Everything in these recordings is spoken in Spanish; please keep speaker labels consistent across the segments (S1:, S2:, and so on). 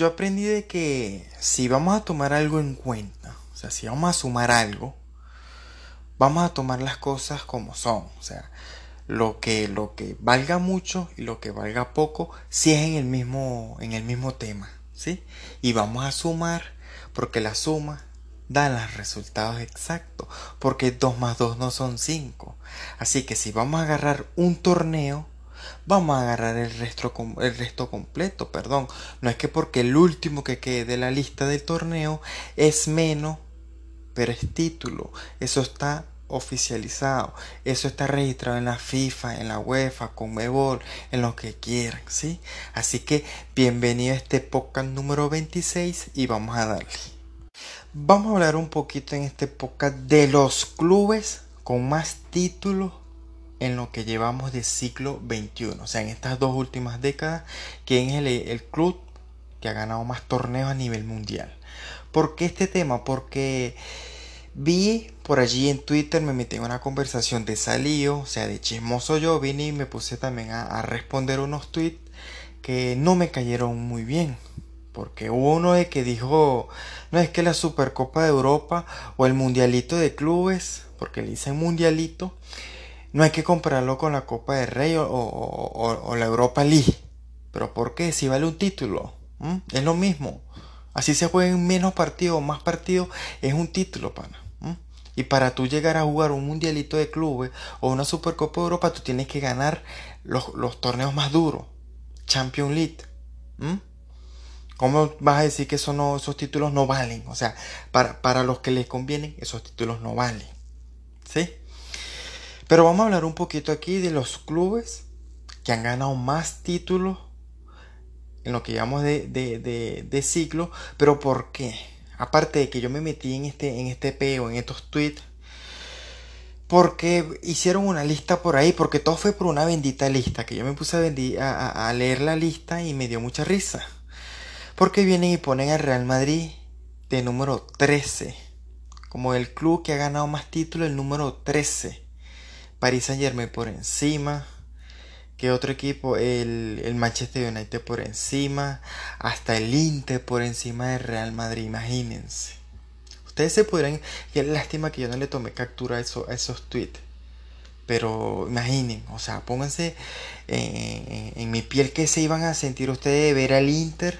S1: yo aprendí de que si vamos a tomar algo en cuenta, o sea, si vamos a sumar algo, vamos a tomar las cosas como son, o sea, lo que, lo que valga mucho y lo que valga poco, si es en el mismo, en el mismo tema, ¿sí? Y vamos a sumar, porque la suma da los resultados exactos, porque 2 más 2 no son 5. Así que si vamos a agarrar un torneo, vamos a agarrar el resto, el resto completo, perdón. No es que porque el último que quede de la lista del torneo es menos, pero es título. Eso está oficializado. Eso está registrado en la FIFA, en la UEFA, con Mebol, en lo que quieran, ¿sí? Así que bienvenido a este podcast número 26 y vamos a darle. Vamos a hablar un poquito en este podcast de los clubes con más títulos en lo que llevamos de siglo XXI. O sea, en estas dos últimas décadas, quién es el, club que ha ganado más torneos a nivel mundial. ¿Por qué este tema? Porque vi por allí en Twitter, me metí en una conversación de salío, o sea, de chismoso yo, vine y me puse también a, a responder unos tweets que no me cayeron muy bien. Porque hubo uno de que dijo, no es que la Supercopa de Europa o el Mundialito de Clubes, porque le dicen Mundialito, no hay que compararlo con la Copa de Rey o, la Europa League. ¿Pero por qué? Si vale un título. Es lo mismo. Así se jueguen menos partidos o más partidos, es un título, pana. Y para tú llegar a jugar un mundialito de clubes o una Supercopa de Europa, tú tienes que ganar los, torneos más duros. Champions League. ¿Cómo vas a decir que esos títulos no valen? O sea, para, para los que les convienen, esos títulos no valen. ¿Sí? Pero vamos a hablar un poquito aquí de los clubes que han ganado más títulos en lo que llamamos de, de, ciclo. Pero ¿por qué? Aparte de que yo me metí en este, en este peo, en estos tweets. Porque hicieron una lista por ahí, porque todo fue por una bendita lista, que yo me puse a, a leer la lista y me dio mucha risa. Porque vienen y ponen al Real Madrid de número 13, como el club que ha ganado más títulos, el número 13. Paris Saint Germain por encima. que otro equipo? El, el, Manchester United por encima. Hasta el Inter por encima del Real Madrid. Imagínense. Ustedes se podrán. Qué lástima que yo no le tomé captura a, eso, a esos tweets. Pero imaginen, o sea, pónganse en, en, mi piel que se iban a sentir ustedes de ver al Inter.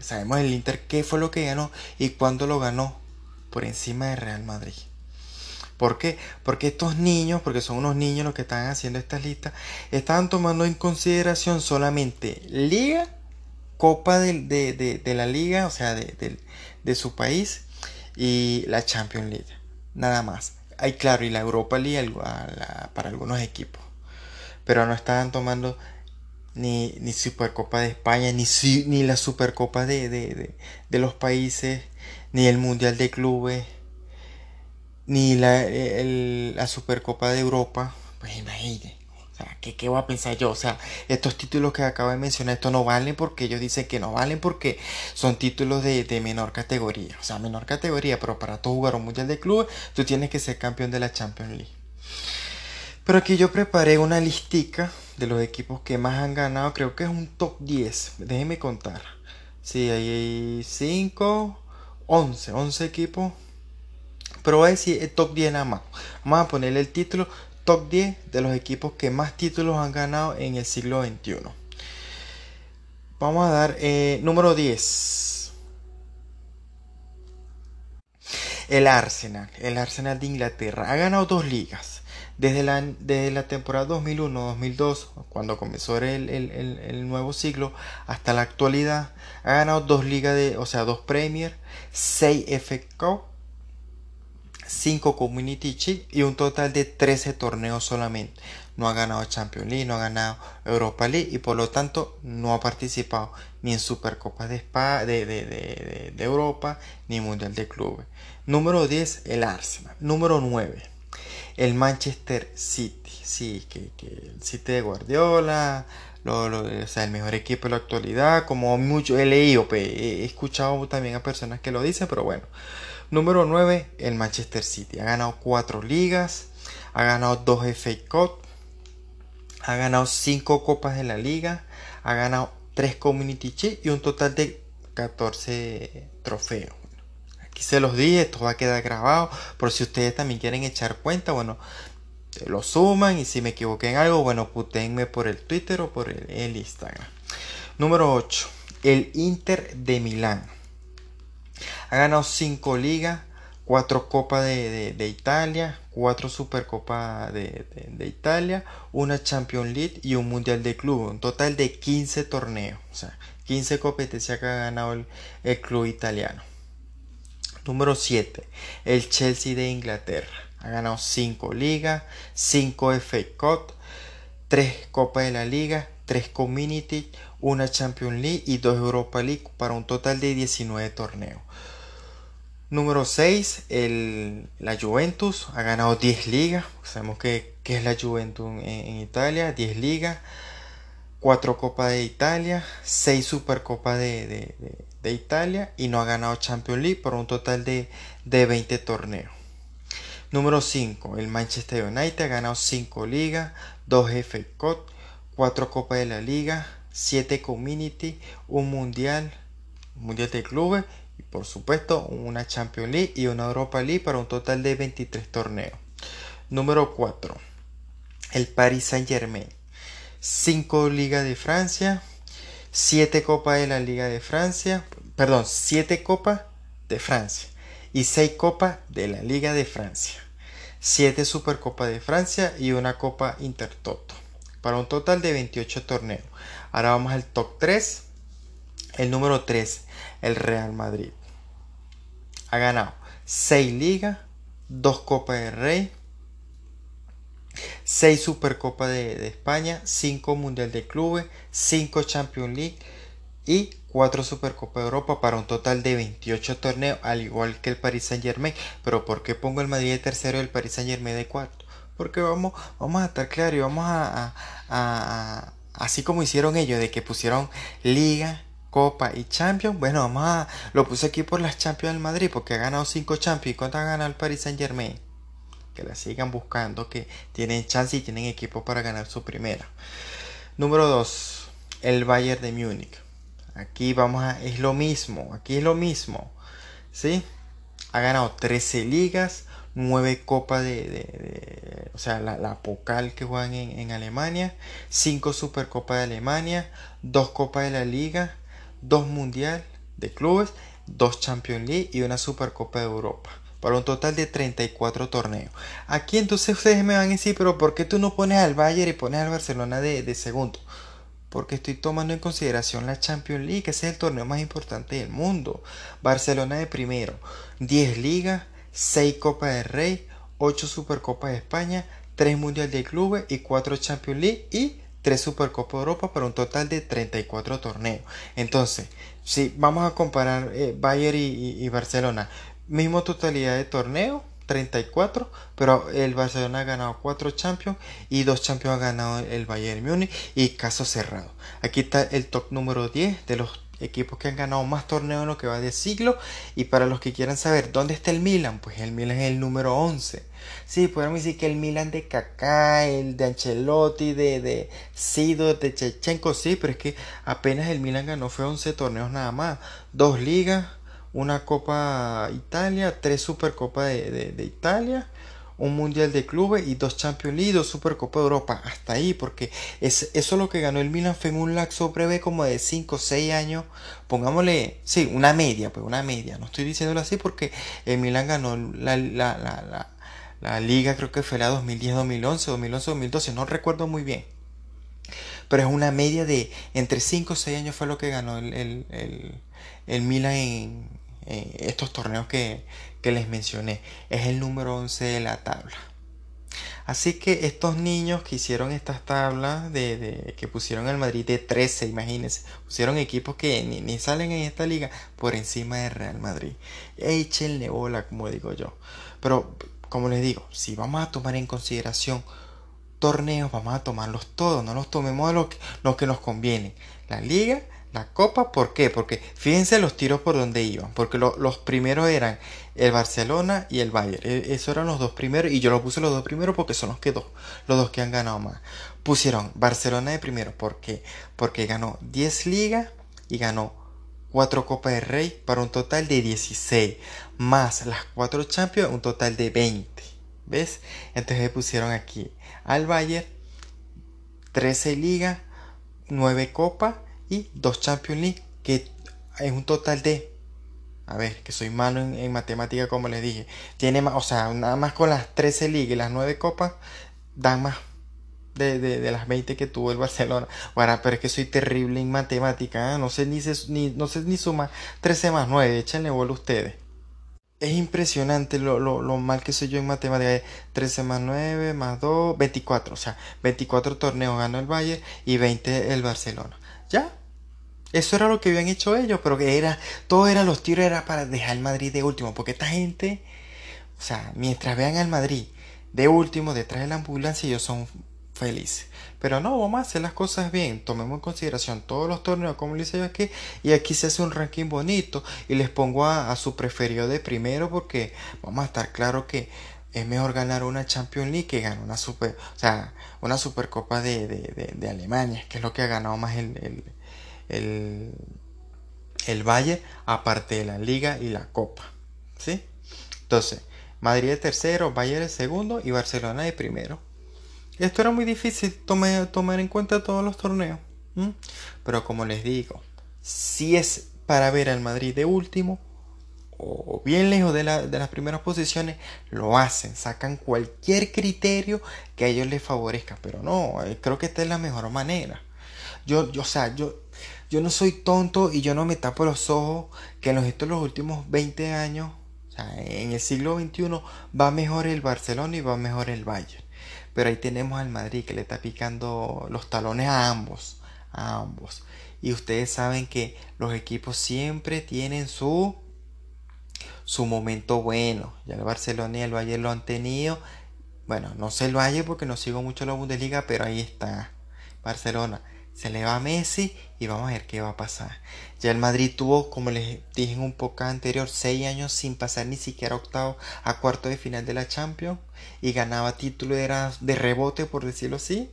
S1: Sabemos el Inter qué fue lo que ganó y cuándo lo ganó por encima del Real Madrid. ¿Por qué? Porque estos niños, porque son unos niños los que están haciendo estas listas, estaban tomando en consideración solamente liga, copa de, la liga, o sea, de, su país, y la Champions League. Nada más. Hay claro, y la Europa League para algunos equipos. Pero no estaban tomando ni, ni Supercopa de España, ni, ni la Supercopa de, de los países, ni el Mundial de Clubes ni la, la Supercopa de Europa, pues imagínate. O sea, ¿qué, ¿qué, voy a pensar yo? O sea, estos títulos que acabo de mencionar, estos no valen porque ellos dicen que no valen porque son títulos de, de menor categoría. O sea, menor categoría, pero para tú jugar un mundial de clubes, tú tienes que ser campeón de la Champions League. Pero aquí yo preparé una listica de los equipos que más han ganado. Creo que es un top 10. Déjenme contar. Sí, hay 5, 11, 11 equipos pero voy a decir el top 10 nada más. Vamos a ponerle el título top 10 de los equipos que más títulos han ganado en el siglo XXI. Vamos a dar eh, número 10. El Arsenal, el Arsenal de Inglaterra, ha ganado dos ligas. Desde la, la temporada 2001-2002, cuando comenzó el, el, nuevo siglo, hasta la actualidad, ha ganado dos ligas, de, o sea, dos Premier, 6 FA Cup 5 Community Shield y un total de 13 torneos solamente. No ha ganado Champions League, no ha ganado Europa League y por lo tanto no ha participado ni en Supercopa de, de, de, de, Europa ni Mundial de Clubes. Número 10, el Arsenal. Número 9, el Manchester City. Sí, que, el City de Guardiola, o sea, el mejor equipo de la actualidad, como mucho he leído, he escuchado también a personas que lo dicen, pero bueno. Número 9, el Manchester City. Ha ganado 4 ligas, ha ganado 2 FA Cup, ha ganado 5 copas de la liga, ha ganado 3 Community Shield y un total de 14 trofeos. Aquí se los dije, esto va a quedar grabado. Por si ustedes también quieren echar cuenta, bueno, lo suman y si me equivoqué en algo, bueno, putenme por el Twitter o por el, Instagram. Número 8. El Inter de Milán. Ha ganado 5 ligas, 4 Copas de, Italia, 4 Supercopas de, de, Italia, una Champions League y un Mundial de Club. Un total de 15 torneos. O sea, 15 competencias que ha ganado el club italiano. Número 7. El Chelsea de Inglaterra. Ha ganado 5 ligas, 5 FA Cup, 3 Copas de la Liga, 3 Community, una Champions League y 2 Europa League para un total de 19 torneos. Número 6, la Juventus ha ganado 10 ligas. Sabemos que, es la Juventus en, Italia, 10 ligas, 4 Copas de Italia, 6 Supercopas de, de, Italia y no ha ganado Champions League por un total de, de 20 torneos. Número 5. El Manchester United ha ganado 5 ligas, 2 FA Cup, 4 Copas de la Liga, 7 Community, un Mundial, Mundial de Clubes y por supuesto una Champions League y una Europa League para un total de 23 torneos. Número 4. El Paris Saint Germain. 5 Ligas de Francia, 7 Copas de la Liga de Francia, perdón, 7 Copas de Francia y 6 copas de la Liga de Francia, 7 Supercopas de Francia y una Copa Intertoto, para un total de 28 torneos. Ahora vamos al top 3. El número 3, el Real Madrid. Ha ganado 6 ligas, 2 Copas de Rey, 6 Supercopas de, de España, 5 Mundial de Clubes, 5 Champions League y 4 Supercopa de Europa para un total de 28 torneos, al igual que el Paris Saint Germain. Pero ¿por qué pongo el Madrid de tercero y el Paris Saint Germain de cuarto? Porque vamos, vamos a estar claros y vamos a, así como hicieron ellos, de que pusieron Liga, Copa y Champions. Bueno, vamos a, lo puse aquí por las Champions del Madrid, porque ha ganado 5 Champions. ¿Y cuánto ha ganado el Paris Saint Germain? Que la sigan buscando, que tienen chance y tienen equipo para ganar su primera. Número 2, el Bayern de Múnich. Aquí vamos a, es lo mismo, aquí es lo mismo, ¿sí? Ha ganado 13 ligas, 9 copas de, o sea, la, la Pocal que juegan en, Alemania, 5 Supercopas de Alemania, 2 Copas de la Liga, 2 Mundial de Clubes, 2 Champions League y una Supercopa de Europa. Para un total de 34 torneos. Aquí entonces ustedes me van a decir, pero ¿por qué tú no pones al Bayern y pones al Barcelona de, de segundo? porque estoy tomando en consideración la Champions League, que es el torneo más importante del mundo. Barcelona de primero, 10 ligas, 6 Copas de Rey, 8 Supercopas de España, 3 Mundial de Clubes y 4 Champions League y 3 Supercopas de Europa para un total de 34 torneos. Entonces, si vamos a comparar eh, Bayern y, y Barcelona, mismo totalidad de torneos, 34, pero el Barcelona ha ganado 4 Champions y 2 Champions ha ganado el Bayern Múnich y caso cerrado. Aquí está el top número 10 de los equipos que han ganado más torneos en lo que va de siglo y para los que quieran saber dónde está el Milan, pues el Milan es el número 11. Sí, podemos decir que el Milan de Kaká, el de Ancelotti, de, de Sido, de Chechenko, sí, pero es que apenas el Milan ganó fue 11 torneos nada más, dos ligas, una Copa Italia, tres Supercopa de, de, Italia, un Mundial de Clubes y dos Champions League, dos Supercopa de Europa. Hasta ahí, porque es, eso lo que ganó el Milan fue en un laxo breve como de 5 o 6 años. Pongámosle, sí, una media, pues una media. No estoy diciéndolo así porque el Milan ganó la, la, la, la, liga, creo que fue la 2010, 2011, 2011, 2012, no recuerdo muy bien. Pero es una media de entre 5 o 6 años fue lo que ganó el, el, el Milan en, estos torneos que, les mencioné. Es el número 11 de la tabla. Así que estos niños que hicieron estas tablas de, que pusieron al Madrid de 13, imagínense, pusieron equipos que ni, salen en esta liga por encima de Real Madrid. Échenle bola, como digo yo. Pero, como les digo, si vamos a tomar en consideración torneos, vamos a tomarlos todos, no los tomemos los lo que nos conviene. La liga la copa, ¿por qué? Porque fíjense los tiros por donde iban. Porque los primeros eran el Barcelona y el Bayern. E, esos eran los dos primeros. Y yo los puse los dos primeros porque son los que dos. Los dos que han ganado más. Pusieron Barcelona de primero. ¿Por qué? Porque ganó 10 ligas y ganó 4 Copas de Rey para un total de 16, más las 4 Champions, un total de 20. ¿Ves? Entonces pusieron aquí al Bayern 13 ligas, 9 copas y 2 Champions League, que es un total de a ver, que soy malo en, matemática como les dije. Tiene más, o sea, nada más con las 13 ligas y las 9 copas, dan más de, las 20 que tuvo el Barcelona. Bueno, pero es que soy terrible en matemática, ¿eh? no sé ni, ni, no sé ni suma 13 más 9, échenle bola ustedes. Es impresionante lo, lo, mal que soy yo en matemática. 13 más 9 más 2, 24. O sea, 24 torneos ganó el Bayern y 20 el Barcelona. ¿Ya? Eso era lo que habían hecho ellos, pero que era, todo era los tiros era para dejar Madrid de último, porque esta gente, o sea, mientras vean al Madrid de último detrás de la ambulancia, ellos son felices. Pero no, vamos a hacer las cosas bien, tomemos en consideración todos los torneos, como les yo aquí, y aquí se hace un ranking bonito, y les pongo a, su preferido de primero, porque vamos a estar claro que es mejor ganar una Champions League que ganar una super, o sea, una supercopa de, de, de, Alemania, que es lo que ha ganado más el el, el Valle, aparte de la Liga y la Copa. ¿Sí? Entonces, Madrid de tercero, Valle de segundo y Barcelona de primero. Esto era muy difícil tomar en cuenta todos los torneos. Pero como les digo, si es para ver al Madrid de último o bien lejos de, de, las primeras posiciones, lo hacen, sacan cualquier criterio que a ellos les favorezca. Pero no, eh, creo que esta es la mejor manera. Yo, yo, o sea, yo, yo no soy tonto y yo no me tapo los ojos que en los, estos los últimos 20 años, o sea, en el siglo XXI, va mejor el Barcelona y va mejor el Bayern. Pero ahí tenemos al Madrid que le está picando los talones a ambos, a ambos. Y ustedes saben que los equipos siempre tienen su su momento bueno. Ya el Barcelona y el Bayern lo han tenido. Bueno, no sé el Bayern porque no sigo mucho la Bundesliga, pero ahí está. Barcelona se le va a Messi y vamos a ver qué va a pasar. Ya el Madrid tuvo, como les dije en un poco anterior, seis años sin pasar ni siquiera octavo a cuarto de final de la Champions y ganaba título era de rebote por decirlo así.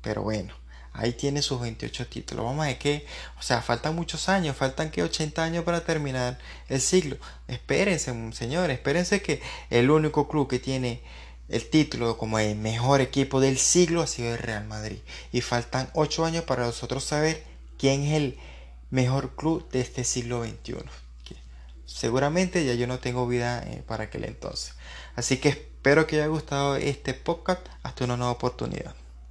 S1: Pero bueno, ahí tiene sus 28 títulos. Vamos a ver que, o sea, faltan muchos años, faltan que 80 años para terminar el siglo. Espérense, señores, espérense que el único club que tiene el título como el mejor equipo del siglo ha sido el Real Madrid. Y faltan 8 años para nosotros saber quién es el mejor club de este siglo XXI. Seguramente ya yo no tengo vida eh, para aquel entonces. Así que espero que haya gustado este podcast. Hasta una nueva oportunidad.